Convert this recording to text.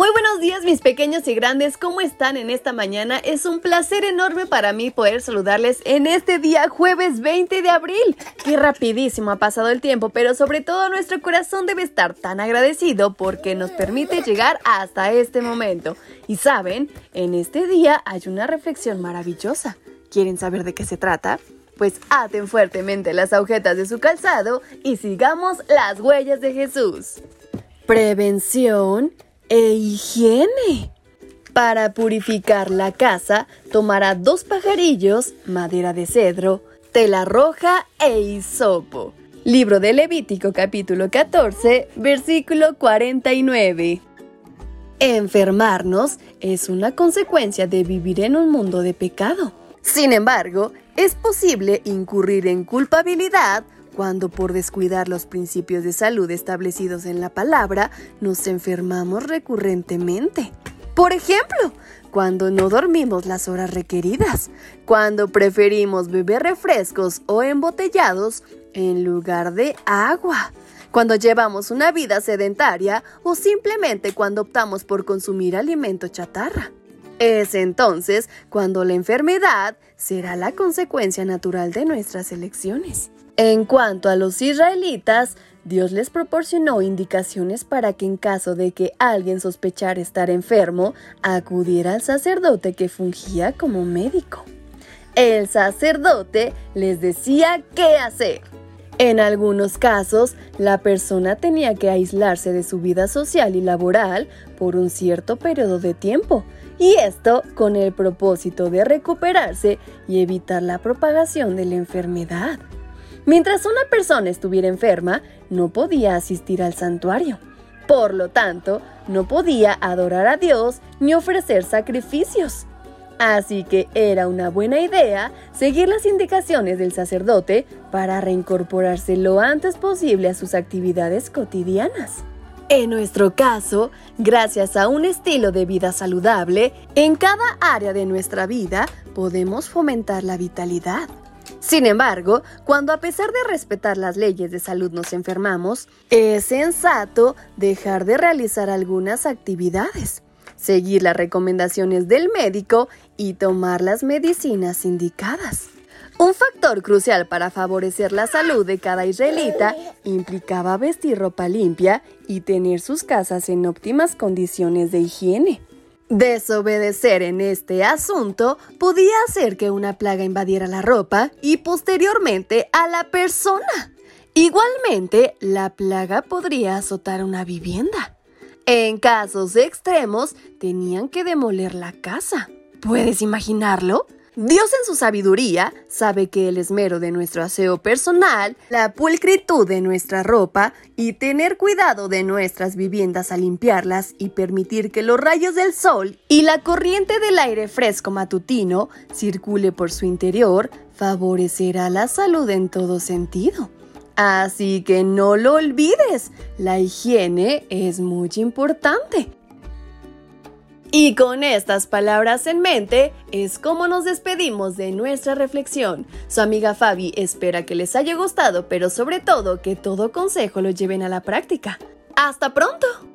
Muy buenos días mis pequeños y grandes, ¿cómo están en esta mañana? Es un placer enorme para mí poder saludarles en este día jueves 20 de abril. Qué rapidísimo ha pasado el tiempo, pero sobre todo nuestro corazón debe estar tan agradecido porque nos permite llegar hasta este momento. Y saben, en este día hay una reflexión maravillosa. ¿Quieren saber de qué se trata? Pues aten fuertemente las agujetas de su calzado y sigamos las huellas de Jesús. Prevención e higiene. Para purificar la casa, tomará dos pajarillos, madera de cedro, tela roja e hisopo. Libro de Levítico capítulo 14, versículo 49. Enfermarnos es una consecuencia de vivir en un mundo de pecado. Sin embargo, es posible incurrir en culpabilidad cuando por descuidar los principios de salud establecidos en la palabra nos enfermamos recurrentemente. Por ejemplo, cuando no dormimos las horas requeridas, cuando preferimos beber refrescos o embotellados en lugar de agua, cuando llevamos una vida sedentaria o simplemente cuando optamos por consumir alimento chatarra. Es entonces cuando la enfermedad será la consecuencia natural de nuestras elecciones. En cuanto a los israelitas, Dios les proporcionó indicaciones para que en caso de que alguien sospechara estar enfermo, acudiera al sacerdote que fungía como médico. El sacerdote les decía qué hacer. En algunos casos, la persona tenía que aislarse de su vida social y laboral por un cierto periodo de tiempo, y esto con el propósito de recuperarse y evitar la propagación de la enfermedad. Mientras una persona estuviera enferma, no podía asistir al santuario. Por lo tanto, no podía adorar a Dios ni ofrecer sacrificios. Así que era una buena idea seguir las indicaciones del sacerdote para reincorporarse lo antes posible a sus actividades cotidianas. En nuestro caso, gracias a un estilo de vida saludable, en cada área de nuestra vida podemos fomentar la vitalidad. Sin embargo, cuando a pesar de respetar las leyes de salud nos enfermamos, es sensato dejar de realizar algunas actividades, seguir las recomendaciones del médico y tomar las medicinas indicadas. Un factor crucial para favorecer la salud de cada israelita implicaba vestir ropa limpia y tener sus casas en óptimas condiciones de higiene. Desobedecer en este asunto podía hacer que una plaga invadiera la ropa y posteriormente a la persona. Igualmente, la plaga podría azotar una vivienda. En casos extremos, tenían que demoler la casa. ¿Puedes imaginarlo? Dios en su sabiduría sabe que el esmero de nuestro aseo personal, la pulcritud de nuestra ropa y tener cuidado de nuestras viviendas al limpiarlas y permitir que los rayos del sol y la corriente del aire fresco matutino circule por su interior favorecerá la salud en todo sentido. Así que no lo olvides, la higiene es muy importante. Y con estas palabras en mente es como nos despedimos de nuestra reflexión. Su amiga Fabi espera que les haya gustado, pero sobre todo que todo consejo lo lleven a la práctica. ¡Hasta pronto!